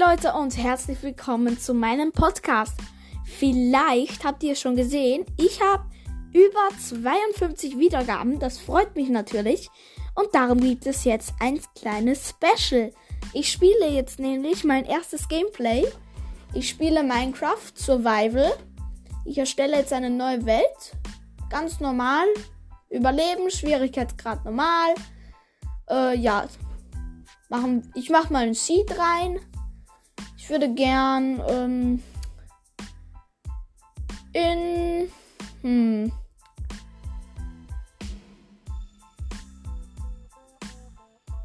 Leute und herzlich willkommen zu meinem Podcast. Vielleicht habt ihr schon gesehen, ich habe über 52 Wiedergaben, das freut mich natürlich. Und darum gibt es jetzt ein kleines Special. Ich spiele jetzt nämlich mein erstes Gameplay. Ich spiele Minecraft Survival. Ich erstelle jetzt eine neue Welt. Ganz normal. Überleben, Schwierigkeitsgrad normal. Äh, ja. Machen, ich mache mal ein Seed rein. Ich würde gern ähm, in. Hm.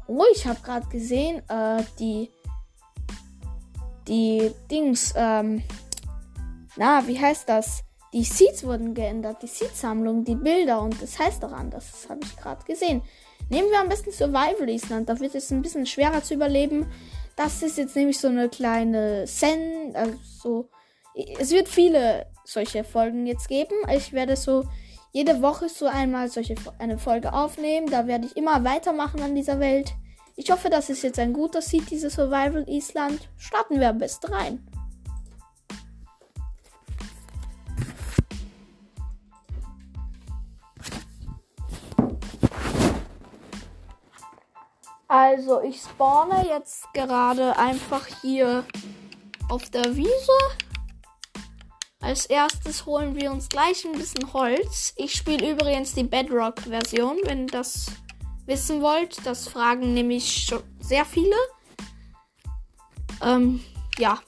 Oh, ich habe gerade gesehen, äh, die. Die Dings, ähm. Na, wie heißt das? Die Seeds wurden geändert, die Seed-Sammlung, die Bilder und das heißt doch anders. Das habe ich gerade gesehen. Nehmen wir am besten Survival Island. Da wird es ein bisschen schwerer zu überleben. Das ist jetzt nämlich so eine kleine Sen, also so. Es wird viele solche Folgen jetzt geben. Ich werde so jede Woche so einmal solche eine Folge aufnehmen. Da werde ich immer weitermachen an dieser Welt. Ich hoffe, das ist jetzt ein guter dieses Survival Island. Starten wir am besten rein. Also, ich spawne jetzt gerade einfach hier auf der Wiese. Als erstes holen wir uns gleich ein bisschen Holz. Ich spiele übrigens die Bedrock-Version, wenn ihr das wissen wollt. Das fragen nämlich schon sehr viele. Ähm, ja.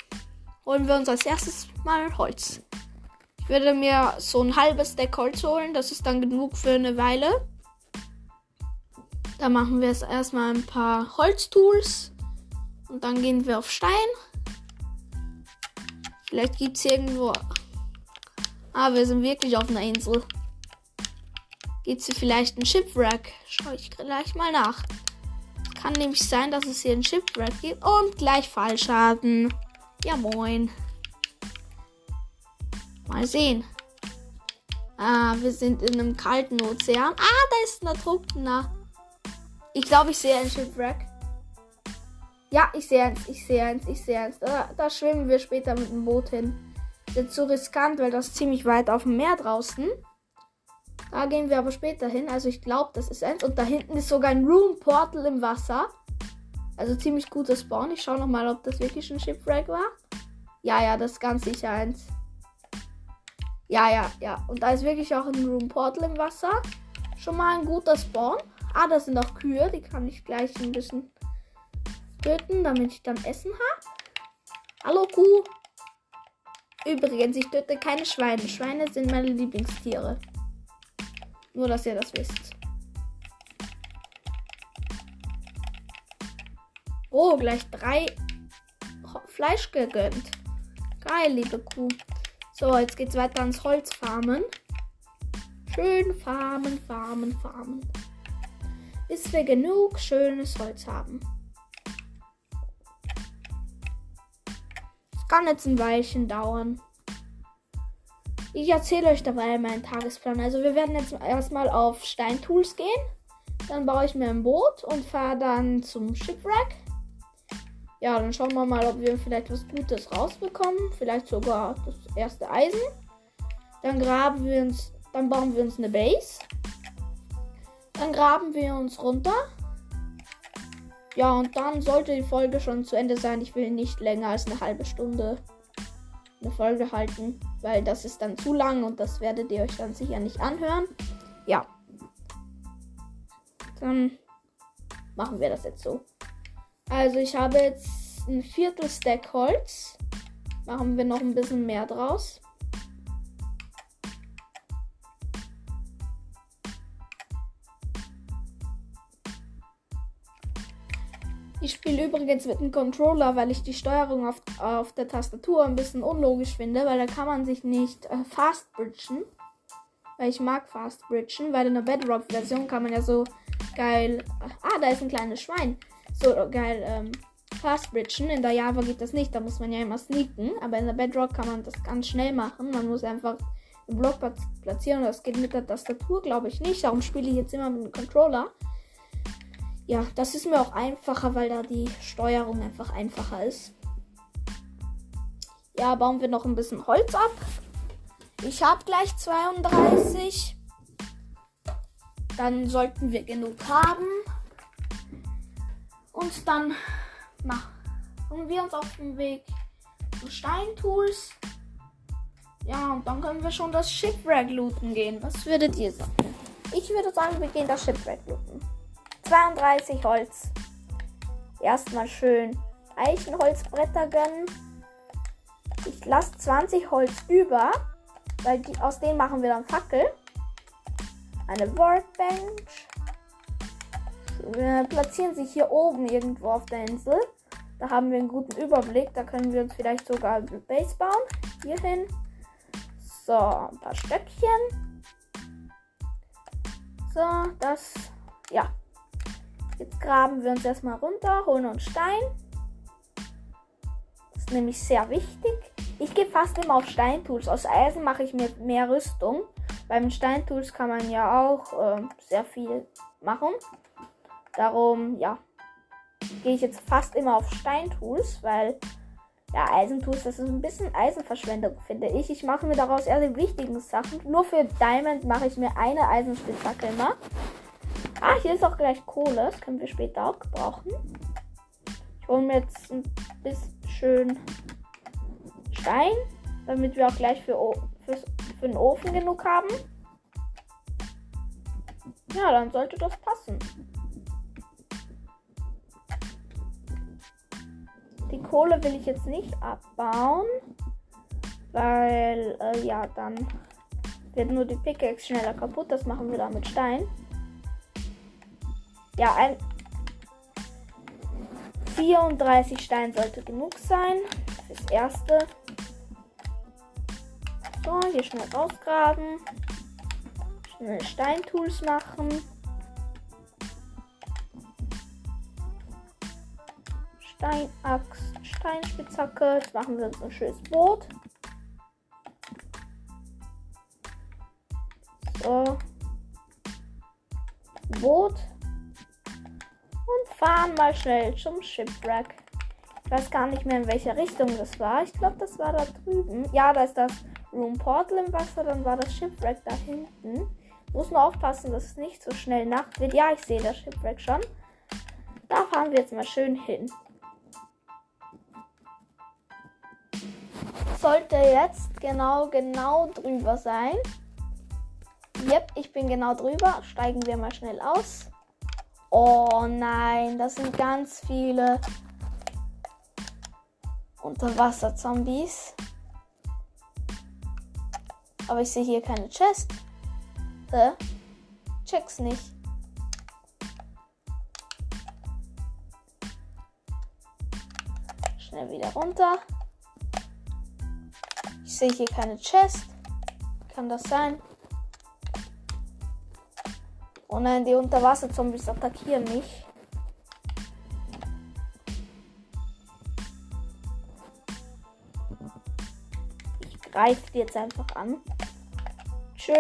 Holen wir uns als erstes mal Holz. Ich würde mir so ein halbes Deck Holz holen. Das ist dann genug für eine Weile. Da machen wir jetzt erstmal ein paar Holztools. Und dann gehen wir auf Stein. Vielleicht gibt es irgendwo. Ah, wir sind wirklich auf einer Insel. Gibt es hier vielleicht ein Shipwreck? Schau ich gleich mal nach. Kann nämlich sein, dass es hier ein Shipwreck gibt. Und gleich Fallschaden. Ja, moin. Mal sehen. Ah, wir sind in einem kalten Ozean. Ah, da ist ein Ertrunkener. Ich glaube, ich sehe ein Shipwreck. Ja, ich sehe eins, ich sehe eins, ich sehe eins. Da, da schwimmen wir später mit dem Boot hin. Ist zu riskant, weil das ziemlich weit auf dem Meer draußen. Da gehen wir aber später hin. Also ich glaube, das ist eins. Und da hinten ist sogar ein Room Portal im Wasser. Also ziemlich guter Spawn. Ich schaue nochmal, ob das wirklich ein Shipwreck war. Ja, ja, das ist ganz sicher eins. Ja, ja, ja. Und da ist wirklich auch ein Room Portal im Wasser. Schon mal ein guter Spawn. Ah, das sind auch Kühe. Die kann ich gleich ein bisschen töten, damit ich dann Essen habe. Hallo Kuh. Übrigens, ich töte keine Schweine. Schweine sind meine Lieblingstiere. Nur, dass ihr das wisst. Oh, gleich drei Fleisch gegönnt. Geil, liebe Kuh. So, jetzt geht's weiter ans Holzfarmen. Schön farmen, farmen, farmen bis wir genug schönes Holz haben. Es kann jetzt ein Weilchen dauern. Ich erzähle euch dabei meinen Tagesplan. Also wir werden jetzt erstmal auf Steintools gehen. Dann baue ich mir ein Boot und fahre dann zum Shipwreck. Ja, dann schauen wir mal, ob wir vielleicht was Gutes rausbekommen. Vielleicht sogar das erste Eisen. Dann graben wir uns, dann bauen wir uns eine Base. Dann graben wir uns runter. Ja, und dann sollte die Folge schon zu Ende sein. Ich will nicht länger als eine halbe Stunde eine Folge halten, weil das ist dann zu lang und das werdet ihr euch dann sicher nicht anhören. Ja. Dann machen wir das jetzt so. Also ich habe jetzt ein Viertel Stack Holz. Machen wir noch ein bisschen mehr draus. Ich spiele übrigens mit einem Controller, weil ich die Steuerung auf, auf der Tastatur ein bisschen unlogisch finde, weil da kann man sich nicht äh, fast bridgen. Weil ich mag fast bridgen, weil in der Bedrock-Version kann man ja so geil. Ah, da ist ein kleines Schwein. So geil ähm, fast bridgen. In der Java geht das nicht, da muss man ja immer sneaken. Aber in der Bedrock kann man das ganz schnell machen. Man muss einfach den Block platzieren. Das geht mit der Tastatur, glaube ich, nicht. Darum spiele ich jetzt immer mit dem Controller ja, das ist mir auch einfacher, weil da die Steuerung einfach einfacher ist. Ja, bauen wir noch ein bisschen Holz ab. Ich habe gleich 32. Dann sollten wir genug haben. Und dann machen wir uns auf den Weg zu Steintools. Ja, und dann können wir schon das Shipwreck looten gehen. Was würdet ihr sagen? Ich würde sagen, wir gehen das Shipwreck looten. 32 Holz. Erstmal schön Eichenholzbretter gönnen. Ich lasse 20 Holz über, weil die, aus denen machen wir dann Fackel. Eine Workbench. Wir platzieren sie hier oben irgendwo auf der Insel. Da haben wir einen guten Überblick. Da können wir uns vielleicht sogar eine Base bauen. Hier hin. So, ein paar Stöckchen. So, das. Ja. Jetzt graben wir uns erstmal runter, holen uns Stein. Das ist nämlich sehr wichtig. Ich gehe fast immer auf Steintools. Aus Eisen mache ich mir mehr Rüstung. Beim Steintools kann man ja auch äh, sehr viel machen. Darum, ja, gehe ich jetzt fast immer auf Steintools, weil ja, Eisentools, das ist ein bisschen Eisenverschwendung, finde ich. Ich mache mir daraus eher die wichtigen Sachen. Nur für Diamond mache ich mir eine Eisenspitzhacke immer. Ah, hier ist auch gleich Kohle. Das können wir später auch gebrauchen. Ich hole mir jetzt ein bisschen Stein, damit wir auch gleich für, für, für den Ofen genug haben. Ja, dann sollte das passen. Die Kohle will ich jetzt nicht abbauen, weil äh, ja, dann wird nur die Pickaxe schneller kaputt. Das machen wir dann mit Stein. Ja, ein 34 Stein sollte genug sein. Fürs erste. So, hier schnell rausgraben. Schnell Steintools machen. Steinaxt, Steinspitzhacke. Jetzt machen wir uns ein schönes Boot. So. Boot. Und fahren mal schnell zum Shipwreck. Ich weiß gar nicht mehr, in welcher Richtung das war. Ich glaube, das war da drüben. Ja, da ist das Room Portal im Wasser. Dann war das Shipwreck da hinten. Muss nur aufpassen, dass es nicht so schnell Nacht wird. Ja, ich sehe das Shipwreck schon. Da fahren wir jetzt mal schön hin. sollte jetzt genau, genau drüber sein. Yep, ich bin genau drüber. Steigen wir mal schnell aus. Oh nein, das sind ganz viele Unterwasser-Zombies. Aber ich sehe hier keine Chest. Äh, check's nicht. Schnell wieder runter sehe hier keine Chest. Kann das sein? Oh nein, die Unterwasser-Zombies attackieren mich. Ich greife die jetzt einfach an. Tschö.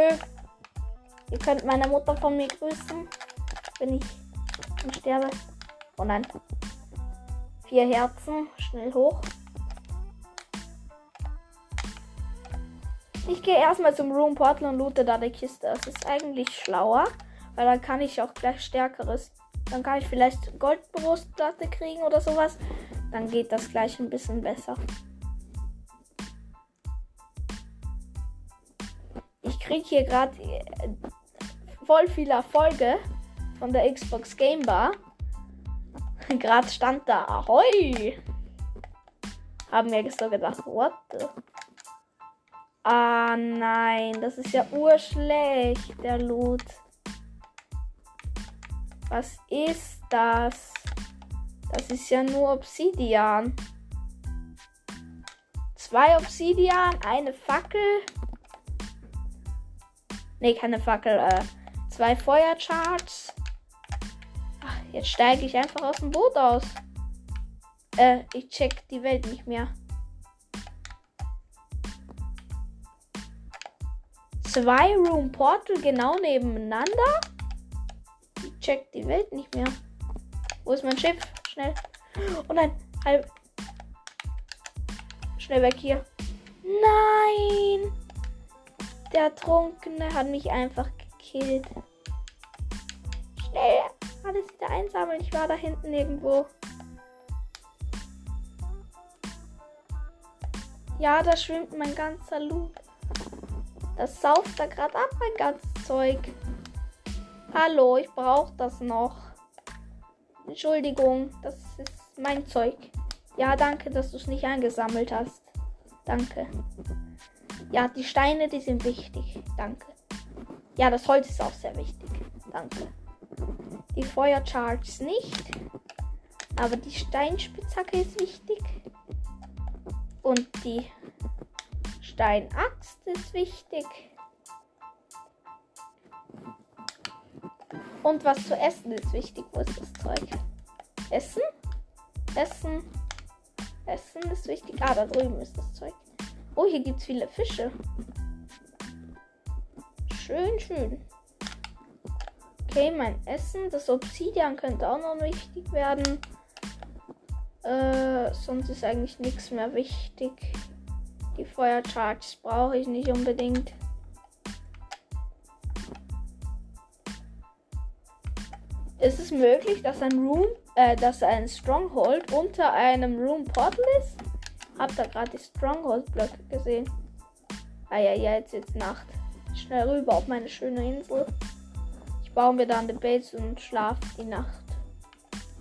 Ihr könnt meine Mutter von mir grüßen, wenn ich sterbe. Oh nein. Vier Herzen. Schnell hoch. Ich gehe erstmal zum Room Portal und loote da die Kiste. Das ist eigentlich schlauer, weil dann kann ich auch gleich stärkeres. Dann kann ich vielleicht Goldbrustplatte kriegen oder sowas. Dann geht das gleich ein bisschen besser. Ich kriege hier gerade äh, voll viele Erfolge von der Xbox Game Bar. gerade stand da Ahoi. Haben wir so gedacht, what the Ah nein, das ist ja urschlecht, der Loot. Was ist das? Das ist ja nur Obsidian. Zwei Obsidian, eine Fackel. Ne, keine Fackel. Äh, zwei Feuercharts. Ach, jetzt steige ich einfach aus dem Boot aus. Äh, ich check die Welt nicht mehr. zwei Room Portal genau nebeneinander. Ich check die Welt nicht mehr. Wo ist mein Schiff? Schnell. Oh nein, halb. Schnell weg hier. Nein! Der Trunkene hat mich einfach gekillt. Schnell! Alles wieder einsammeln. Ich war da hinten irgendwo. Ja, da schwimmt mein ganzer Loot. Das sauft da gerade ab, mein ganzes Zeug. Hallo, ich brauche das noch. Entschuldigung, das ist mein Zeug. Ja, danke, dass du es nicht eingesammelt hast. Danke. Ja, die Steine, die sind wichtig. Danke. Ja, das Holz ist auch sehr wichtig. Danke. Die Feuercharges nicht. Aber die Steinspitzhacke ist wichtig. Und die Steinaxt ist wichtig. Und was zu essen ist wichtig. Wo ist das Zeug? Essen? Essen. Essen ist wichtig. Ah, da drüben ist das Zeug. Oh, hier gibt es viele Fische. Schön, schön. Okay, mein Essen. Das Obsidian könnte auch noch wichtig werden. Äh, sonst ist eigentlich nichts mehr wichtig. Die Feuercharges brauche ich nicht unbedingt. Ist es möglich, dass ein Room, äh, dass ein Stronghold unter einem Room Portal ist? Hab da gerade die Stronghold-Blöcke gesehen. Ah ja, ja, jetzt ist Nacht. Schnell rüber auf meine schöne Insel. Ich baue mir dann eine Base und schlafe die Nacht.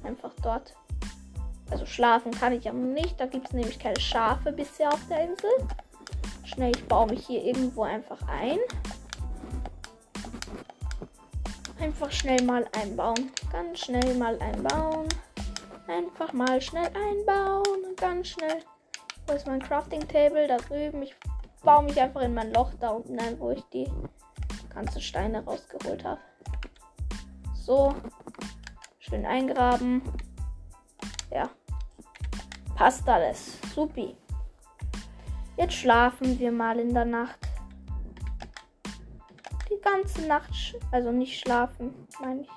Einfach dort. Also schlafen kann ich aber nicht. Da gibt es nämlich keine Schafe bisher auf der Insel. Schnell, ich baue mich hier irgendwo einfach ein. Einfach schnell mal einbauen. Ganz schnell mal einbauen. Einfach mal schnell einbauen. Ganz schnell. Wo ist mein Crafting Table? Da drüben. Ich baue mich einfach in mein Loch da unten ein, wo ich die ganzen Steine rausgeholt habe. So. Schön eingraben. Ja. Passt alles. Supi. Jetzt schlafen wir mal in der Nacht. Ganze Nacht. Also nicht schlafen, meine ich.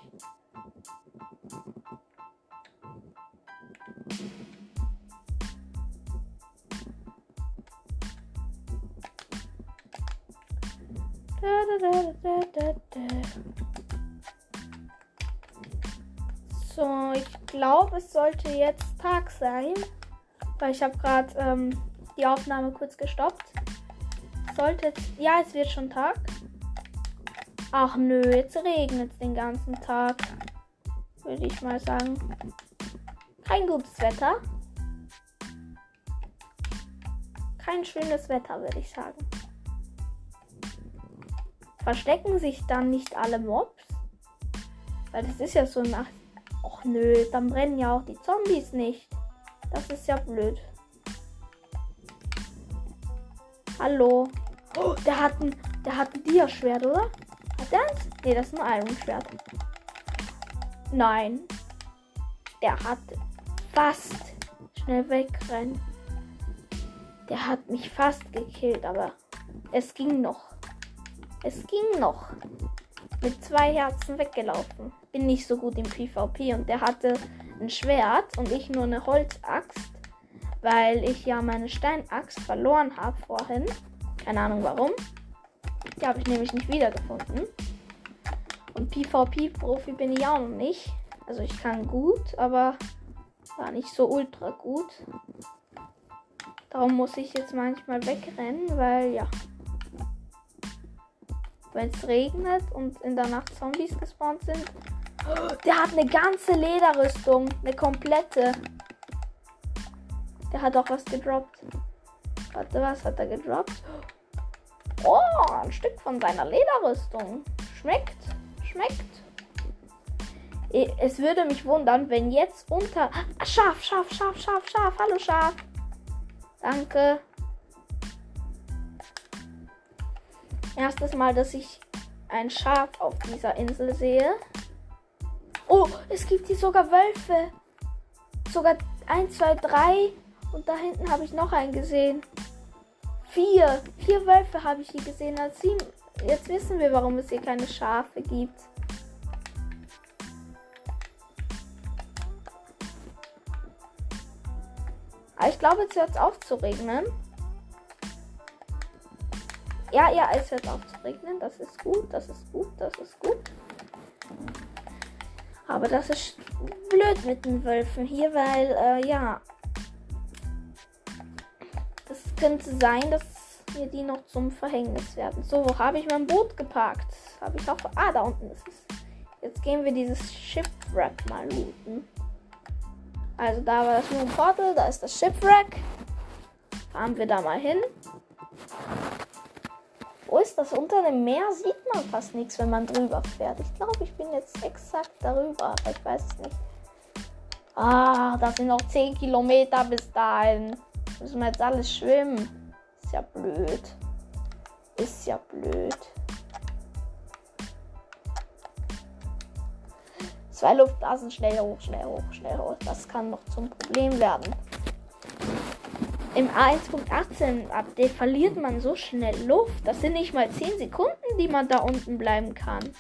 So, ich glaube, es sollte jetzt Tag sein. Weil ich habe gerade ähm, die Aufnahme kurz gestoppt. Sollte. Ja, es wird schon Tag. Ach nö, jetzt regnet es den ganzen Tag. Würde ich mal sagen. Kein gutes Wetter. Kein schönes Wetter, würde ich sagen. Verstecken sich dann nicht alle Mobs? Weil das ist ja so nach. Och nö, dann brennen ja auch die Zombies nicht. Das ist ja blöd. Hallo. Oh, der hat ein, der hat ein oder? Eins? Nee, das ist ein Iron-Schwert. Nein. Der hat fast schnell wegrennen. Der hat mich fast gekillt, aber es ging noch. Es ging noch. Mit zwei Herzen weggelaufen. Bin nicht so gut im PvP und der hatte ein Schwert und ich nur eine Holzaxt, weil ich ja meine Steinaxt verloren habe vorhin. Keine Ahnung warum. Die habe ich nämlich nicht wiedergefunden. Und PvP-Profi bin ich auch noch nicht. Also ich kann gut, aber war nicht so ultra gut. Darum muss ich jetzt manchmal wegrennen, weil ja. Wenn es regnet und in der Nacht Zombies gespawnt sind, der hat eine ganze Lederrüstung. Eine komplette. Der hat auch was gedroppt. Warte, was hat er gedroppt? Oh, ein Stück von seiner Lederrüstung. Schmeckt. Schmeckt. Es würde mich wundern, wenn jetzt unter. Ah, Schaf, Schaf, Schaf, Schaf, Schaf. Hallo Schaf. Danke. Erstes Mal, dass ich ein Schaf auf dieser Insel sehe. Oh, es gibt hier sogar Wölfe. Sogar 1, 2, 3. Und da hinten habe ich noch einen gesehen. Vier. Vier Wölfe habe ich hier gesehen. Also jetzt wissen wir, warum es hier keine Schafe gibt. Aber ich glaube, jetzt hört es auf zu regnen. Ja, ja, es hört auf zu regnen. Das ist gut, das ist gut, das ist gut. Aber das ist blöd mit den Wölfen hier, weil, äh, ja. Könnte sein, dass mir die noch zum Verhängnis werden. So, wo habe ich mein Boot geparkt? Habe ich auch. Ah, da unten ist es. Jetzt gehen wir dieses Shipwreck mal looten. Also da war das Moon Portal, da ist das Shipwreck. Fahren wir da mal hin. Wo ist das? Unter dem Meer sieht man fast nichts, wenn man drüber fährt. Ich glaube, ich bin jetzt exakt darüber, aber ich weiß es nicht. Ah, das sind noch 10 Kilometer bis dahin. Müssen wir jetzt alles schwimmen. Ist ja blöd. Ist ja blöd. Zwei Luftblasen schnell hoch, schnell hoch, schnell hoch. Das kann noch zum Problem werden. Im A1.18 Update verliert man so schnell Luft. Das sind nicht mal 10 Sekunden, die man da unten bleiben kann.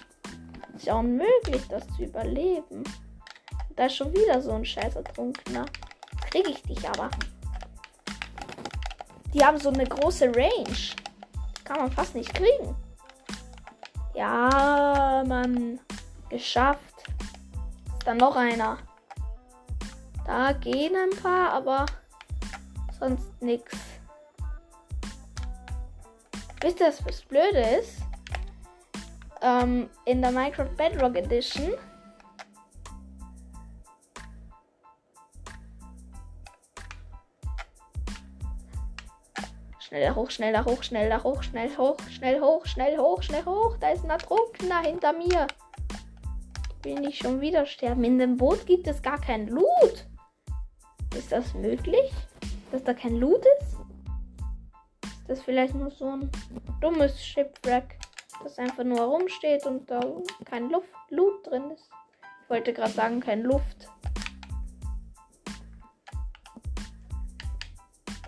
Ist ja unmöglich, das zu überleben. Da ist schon wieder so ein scheiß Ertrunkener. Krieg ich dich aber. Die haben so eine große Range. Kann man fast nicht kriegen. Ja, Mann. Geschafft dann noch einer. Da gehen ein paar, aber sonst nichts. Wisst ihr, was das Blöde ist? Ähm, in der Minecraft Bedrock Edition Schneller hoch, schneller hoch, schneller hoch, schnell hoch, schnell hoch, schnell hoch, schnell hoch. Da ist ein Ertrunkener hinter mir. Will ich schon wieder sterben? In dem Boot gibt es gar kein Loot. Ist das möglich? Dass da kein Loot ist? Ist das vielleicht nur so ein dummes Shipwreck, das einfach nur herumsteht und da kein Luft Loot drin ist? Ich wollte gerade sagen, kein Luft.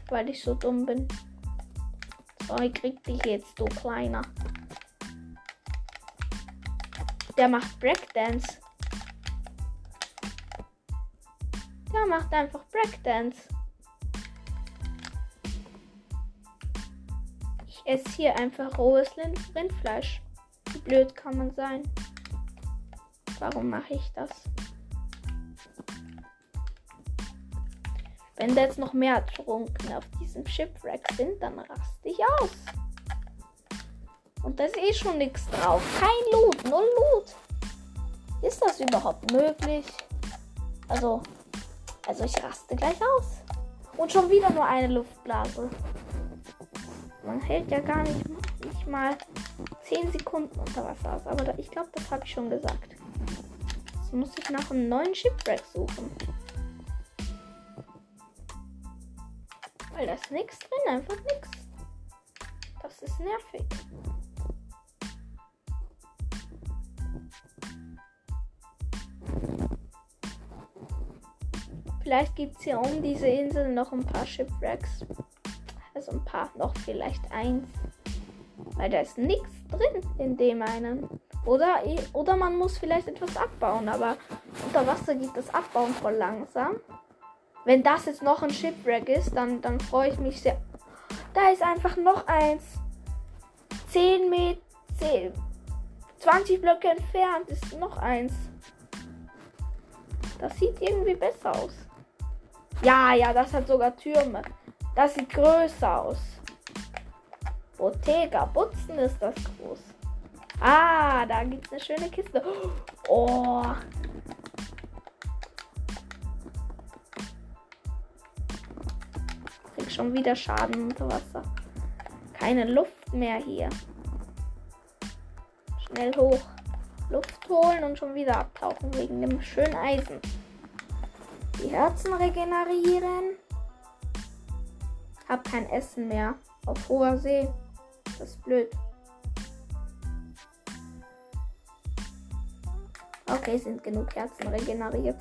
Weil ich so dumm bin. So, ich krieg dich jetzt, du Kleiner. Der macht Breakdance. Der macht einfach Breakdance. Ich esse hier einfach rohes Rindfleisch. Wie blöd kann man sein? Warum mache ich das? Wenn da jetzt noch mehr Trunken auf diesem Shipwreck sind, dann raste ich aus. Und da ist eh schon nichts drauf. Kein Loot, null Loot. Ist das überhaupt möglich? Also, also ich raste gleich aus. Und schon wieder nur eine Luftblase. Man hält ja gar nicht, nicht mal 10 Sekunden unter Wasser aus. Aber da, ich glaube, das habe ich schon gesagt. Jetzt muss ich nach einem neuen Shipwreck suchen. Weil da ist nichts drin, einfach nichts. Das ist nervig. Vielleicht gibt es hier um diese Insel noch ein paar Shipwrecks. Also ein paar, noch vielleicht eins. Weil da ist nichts drin in dem einen. Oder, oder man muss vielleicht etwas abbauen, aber unter Wasser geht das Abbauen voll langsam. Wenn das jetzt noch ein Shipwreck ist, dann, dann freue ich mich sehr. Da ist einfach noch eins. 10 Meter, 10, 20 Blöcke entfernt ist noch eins. Das sieht irgendwie besser aus. Ja, ja, das hat sogar Türme. Das sieht größer aus. Bottega, Butzen ist das groß. Ah, da gibt es eine schöne Kiste. Oh. Krieg schon wieder Schaden unter Wasser. Keine Luft mehr hier. Schnell hoch. Luft holen und schon wieder abtauchen wegen dem schönen Eisen. Die Herzen regenerieren. Hab kein Essen mehr. Auf hoher See. Das ist blöd. Okay, sind genug Herzen regeneriert.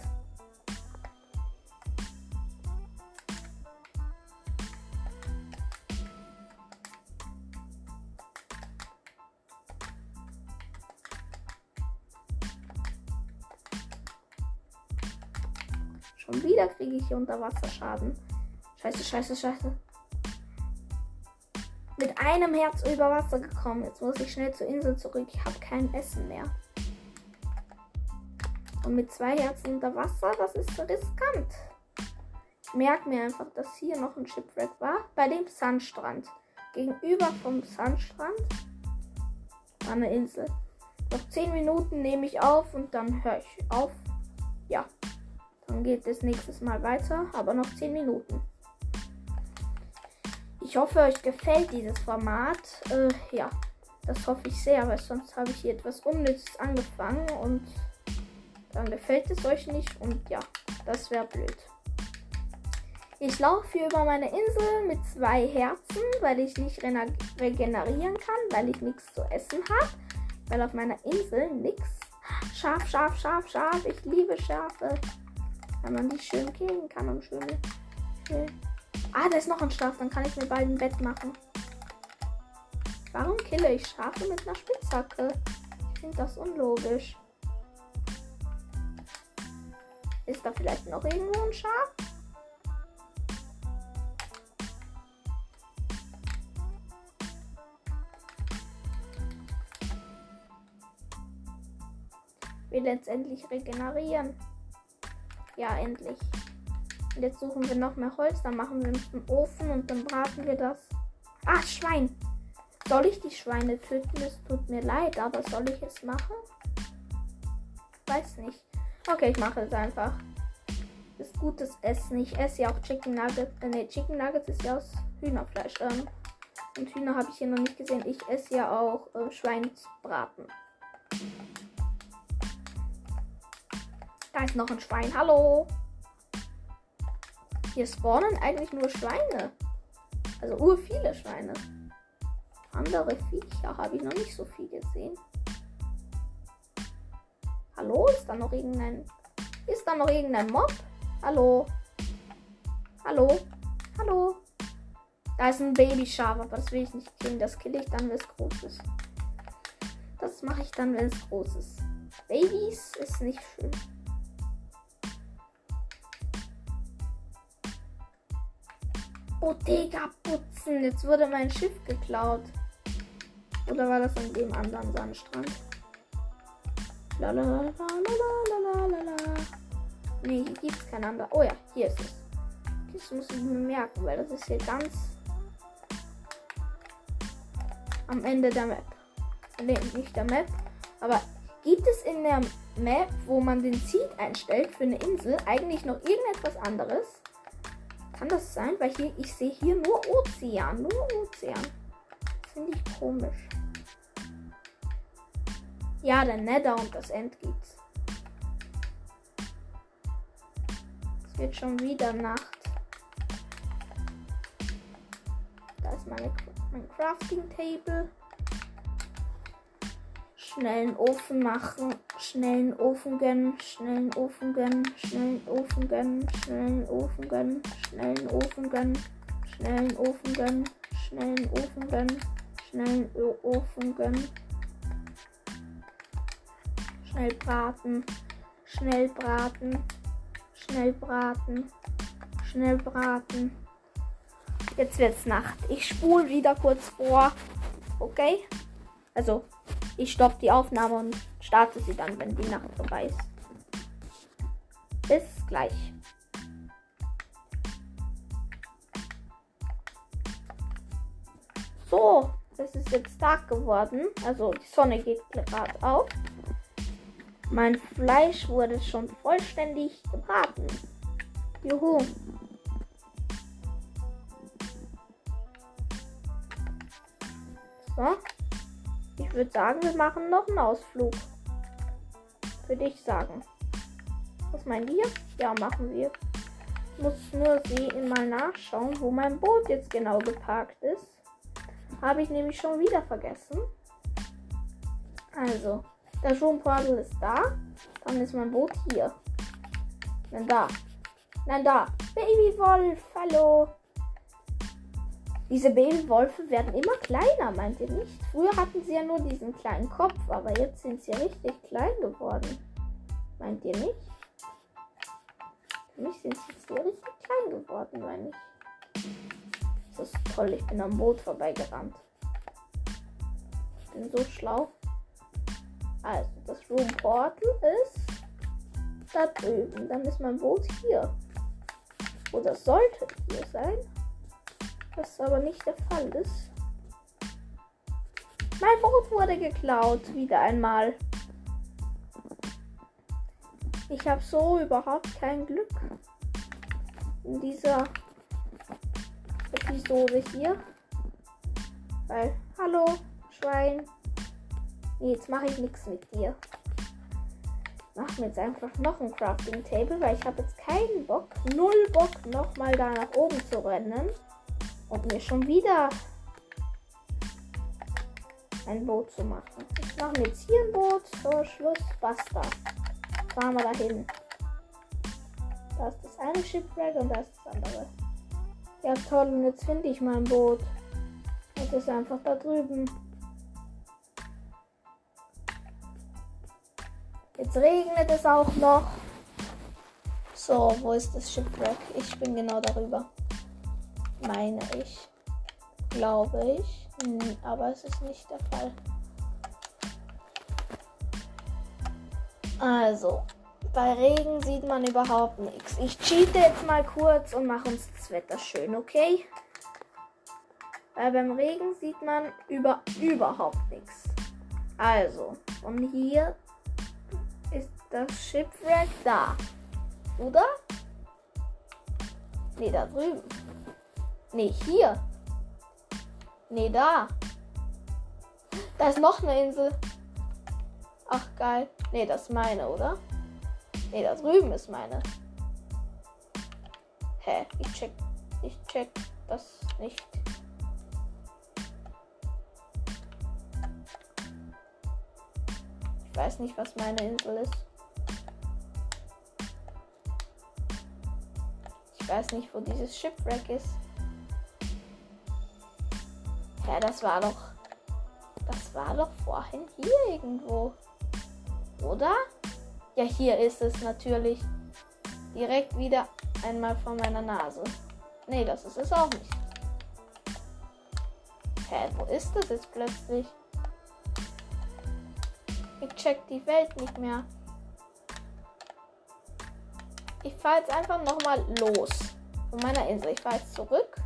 Wieder kriege ich hier Unterwasserschaden. Scheiße, scheiße, scheiße. mit einem Herz über Wasser gekommen. Jetzt muss ich schnell zur Insel zurück. Ich habe kein Essen mehr. Und mit zwei Herzen unter Wasser, das ist riskant. Ich merke mir einfach, dass hier noch ein Shipwreck war. Bei dem Sandstrand. Gegenüber vom Sandstrand war eine Insel. Noch 10 Minuten nehme ich auf und dann höre ich auf. Ja. Dann geht es nächstes Mal weiter. Aber noch 10 Minuten. Ich hoffe, euch gefällt dieses Format. Äh, ja, das hoffe ich sehr, weil sonst habe ich hier etwas Unnützes angefangen und dann gefällt es euch nicht und ja, das wäre blöd. Ich laufe hier über meine Insel mit zwei Herzen, weil ich nicht regenerieren kann, weil ich nichts zu essen habe. Weil auf meiner Insel nichts. Schaf, Schaf, Schaf, Schaf. Ich liebe Schafe. Weil man die schön killen kann und schön Ah, da ist noch ein Schaf. Dann kann ich mir bald ein Bett machen. Warum kille ich Schafe mit einer Spitzhacke? Ich finde das unlogisch. Ist da vielleicht noch irgendwo ein Schaf? Wir letztendlich regenerieren. Ja, endlich. Und jetzt suchen wir noch mehr Holz, dann machen wir einen Ofen und dann braten wir das. Ah, Schwein. Soll ich die Schweine töten? Es tut mir leid, aber soll ich es machen? Weiß nicht. Okay, ich mache es einfach. Ist gutes Essen. Ich esse ja auch Chicken Nuggets. Äh, nee, Chicken Nuggets ist ja aus Hühnerfleisch. Ähm, und Hühner habe ich hier noch nicht gesehen. Ich esse ja auch äh, Schweinsbraten. Da ist noch ein Schwein. Hallo. Hier spawnen eigentlich nur Schweine. Also ur viele Schweine. Andere Viecher habe ich noch nicht so viel gesehen. Hallo? Ist da noch irgendein. Ist da noch irgendein Mob? Hallo? Hallo? Hallo? Da ist ein Babyschaf, aber das will ich nicht killen. Das kill ich dann, wenn es groß ist. Das mache ich dann, wenn es groß ist. Babys ist nicht schön. Bodega putzen. Jetzt wurde mein Schiff geklaut. Oder war das an dem anderen Sandstrand? Lalalala. Nee, hier gibt es kein anderer. Oh ja, hier ist es. Das muss ich mir merken, weil das ist hier ganz am Ende der Map. Nee, nicht der Map. Aber gibt es in der Map, wo man den Seed einstellt für eine Insel, eigentlich noch irgendetwas anderes? Kann das sein? Weil hier, ich sehe hier nur Ozean. Nur Ozean. Finde ich komisch. Ja, der Nether und das End gibt's. Es wird schon wieder Nacht. Da ist meine, mein Crafting Table. Schnellen Ofen machen, schnellen Ofen gönnen, schnellen Ofen gönnen, schnellen Ofen gönnen, schnellen Ofen gönnen, schnellen Ofen gönnen, schnellen Ofen gönnen, schnellen Ofen gönnen, schnellen Ofen gönnen. Schnell braten, schnell braten, schnell braten, schnell braten. Jetzt wird's Nacht. Ich spule wieder kurz vor. Okay? Also ich stoppe die Aufnahme und starte sie dann, wenn die Nacht vorbei ist. Bis gleich. So, es ist jetzt Tag geworden. Also die Sonne geht gerade auf. Mein Fleisch wurde schon vollständig gebraten. Juhu. So. Ich würde sagen, wir machen noch einen Ausflug. Würde ich sagen. Was meint ihr? Ja, machen wir. Ich muss nur sehen, mal nachschauen, wo mein Boot jetzt genau geparkt ist. Habe ich nämlich schon wieder vergessen. Also, der Stromportal ist da. Dann ist mein Boot hier. Nein, da. Nein, da. Babywolf, hallo. Diese Babywölfe werden immer kleiner, meint ihr nicht? Früher hatten sie ja nur diesen kleinen Kopf, aber jetzt sind sie richtig klein geworden. Meint ihr nicht? Für mich sind sie jetzt richtig klein geworden, meine ich. das toll. Ich bin am Boot vorbeigerannt. Ich bin so schlau. Also, das Room Portal ist da drüben. Dann ist mein Boot hier. Oder sollte hier sein. Was aber nicht der Fall ist. Mein Boot wurde geklaut. Wieder einmal. Ich habe so überhaupt kein Glück in dieser Episode hier. Weil, hallo, Schwein. Nee, jetzt mache ich nichts mit dir. Machen wir jetzt einfach noch ein Crafting Table, weil ich habe jetzt keinen Bock, null Bock, nochmal da nach oben zu rennen und mir schon wieder ein Boot zu machen. Ich mache mir jetzt hier ein Boot. So, Schluss, basta. Fahren wir dahin. Da ist das eine Shipwreck und da ist das andere. Ja, toll. Und jetzt finde ich mein Boot. Das ist einfach da drüben. Jetzt regnet es auch noch. So, wo ist das Shipwreck? Ich bin genau darüber. Meine ich. Glaube ich. Hm, aber es ist nicht der Fall. Also, bei Regen sieht man überhaupt nichts. Ich cheate jetzt mal kurz und mache uns das Wetter schön, okay? Weil beim Regen sieht man über, überhaupt nichts. Also, von hier ist das Shipwreck da. Oder? Ne, da drüben. Ne, hier. Ne, da. Da ist noch eine Insel. Ach, geil. Ne, das ist meine, oder? Ne, da drüben ist meine. Hä? Ich check. Ich check das nicht. Ich weiß nicht, was meine Insel ist. Ich weiß nicht, wo dieses Shipwreck ist. Hä, das war doch. Das war doch vorhin hier irgendwo. Oder? Ja, hier ist es natürlich. Direkt wieder einmal vor meiner Nase. Nee, das ist es auch nicht. Hä, wo ist das jetzt plötzlich? Ich check die Welt nicht mehr. Ich fahre jetzt einfach nochmal los. Von meiner Insel. Ich fahre jetzt zurück.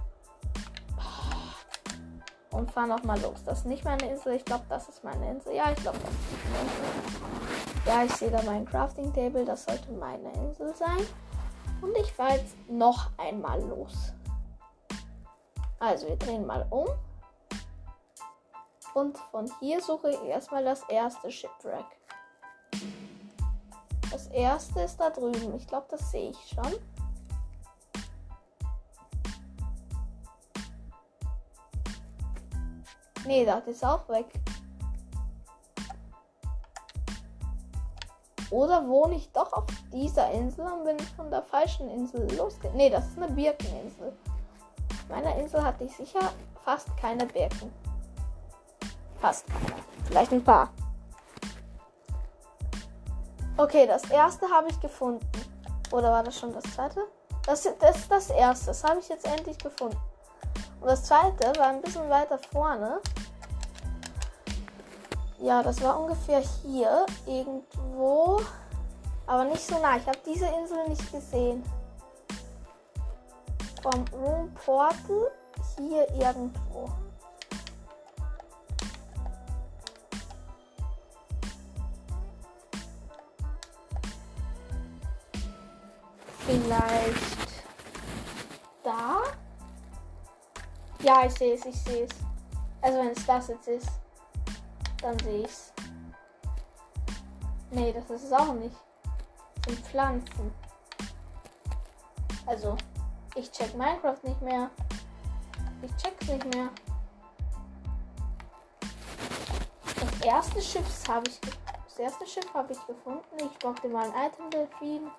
Und fahre nochmal los. Das ist nicht meine Insel. Ich glaube, das ist meine Insel. Ja, ich glaube, das ist meine Insel. Ja, ich sehe da mein Crafting Table. Das sollte meine Insel sein. Und ich fahre jetzt noch einmal los. Also, wir drehen mal um. Und von hier suche ich erstmal das erste Shipwreck. Das erste ist da drüben. Ich glaube, das sehe ich schon. Nee, das ist auch weg. Oder wohne ich doch auf dieser Insel und bin von der falschen Insel losgegangen? Nee, das ist eine Birkeninsel. Auf meiner Insel hatte ich sicher fast keine Birken. Fast keine. Vielleicht ein paar. Okay, das erste habe ich gefunden. Oder war das schon das zweite? Das, das ist das erste. Das habe ich jetzt endlich gefunden. Und das zweite war ein bisschen weiter vorne. Ja, das war ungefähr hier irgendwo. Aber nicht so nah. Ich habe diese Insel nicht gesehen. Vom Room Portal hier irgendwo. Vielleicht da? Ja, ich sehe es, ich sehe es. Also wenn es das jetzt ist. Dann sehe ich's. Nee, das ist es auch nicht. Das sind Pflanzen. Also, ich check Minecraft nicht mehr. Ich check's nicht mehr. Das erste Schiff habe ich das erste Schiff habe ich gefunden. Ich brauchte mal ein Item Delfin.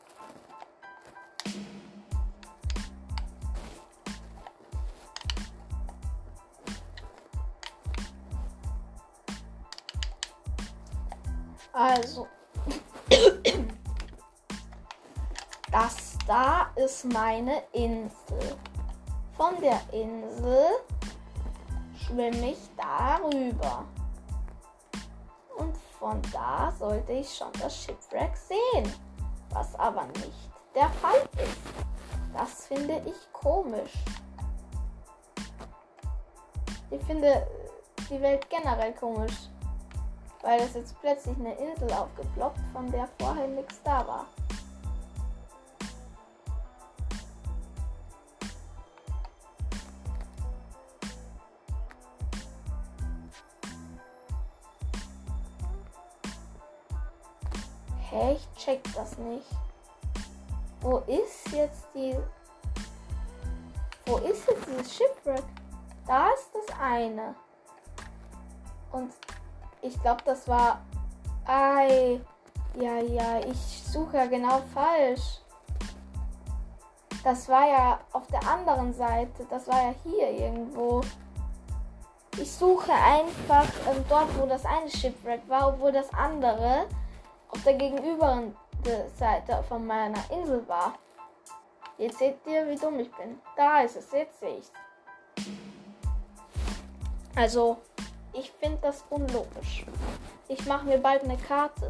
Also. Das da ist meine Insel. von der Insel schwimme ich darüber. Und von da sollte ich schon das Shipwreck sehen. Was aber nicht der Fall ist. Das finde ich komisch. Ich finde die Welt generell komisch. Weil es jetzt plötzlich eine Insel aufgeploppt, von der vorher nichts da war. Hä, ich check das nicht. Wo ist jetzt die. Wo ist jetzt dieses Shipwreck? Da ist das eine. Und ich glaube, das war. Ei. Ja, ja, ich suche ja genau falsch. Das war ja auf der anderen Seite. Das war ja hier irgendwo. Ich suche einfach ähm, dort, wo das eine Shipwreck war, obwohl das andere auf der gegenüberen Seite von meiner Insel war. Jetzt seht ihr, wie dumm ich bin. Da ist es, jetzt sehe ich Also, ich finde das unlogisch. Ich mache mir bald eine Karte.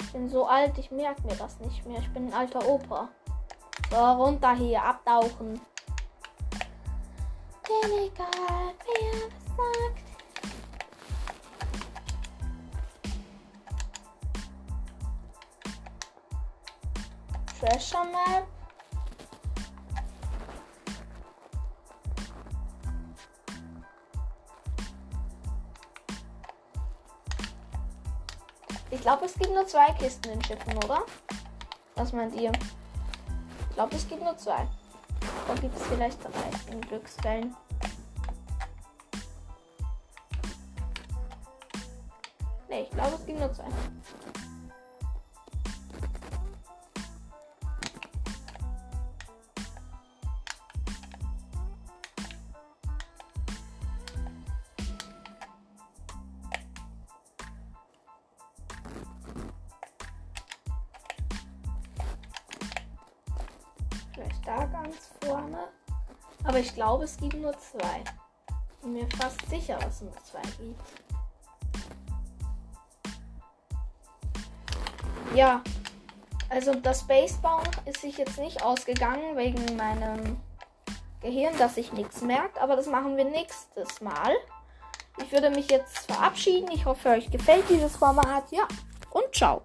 Ich bin so alt, ich merke mir das nicht mehr. Ich bin ein alter Opa. So, runter hier, abtauchen. Denn egal, wer was sagt. Treasure Map. Ich glaube, es gibt nur zwei Kisten in Schiffen, oder? Was meint ihr? Ich glaube, es gibt nur zwei. Oder gibt es vielleicht drei in Glücksfällen? Ne, ich glaube, es gibt nur zwei. Glaube, es gibt nur zwei. Ich bin mir fast sicher, dass es nur zwei gibt. Ja, also das Basebauen ist sich jetzt nicht ausgegangen wegen meinem Gehirn, dass ich nichts merkt, aber das machen wir nächstes Mal. Ich würde mich jetzt verabschieden. Ich hoffe, euch gefällt dieses Format. Ja, und ciao.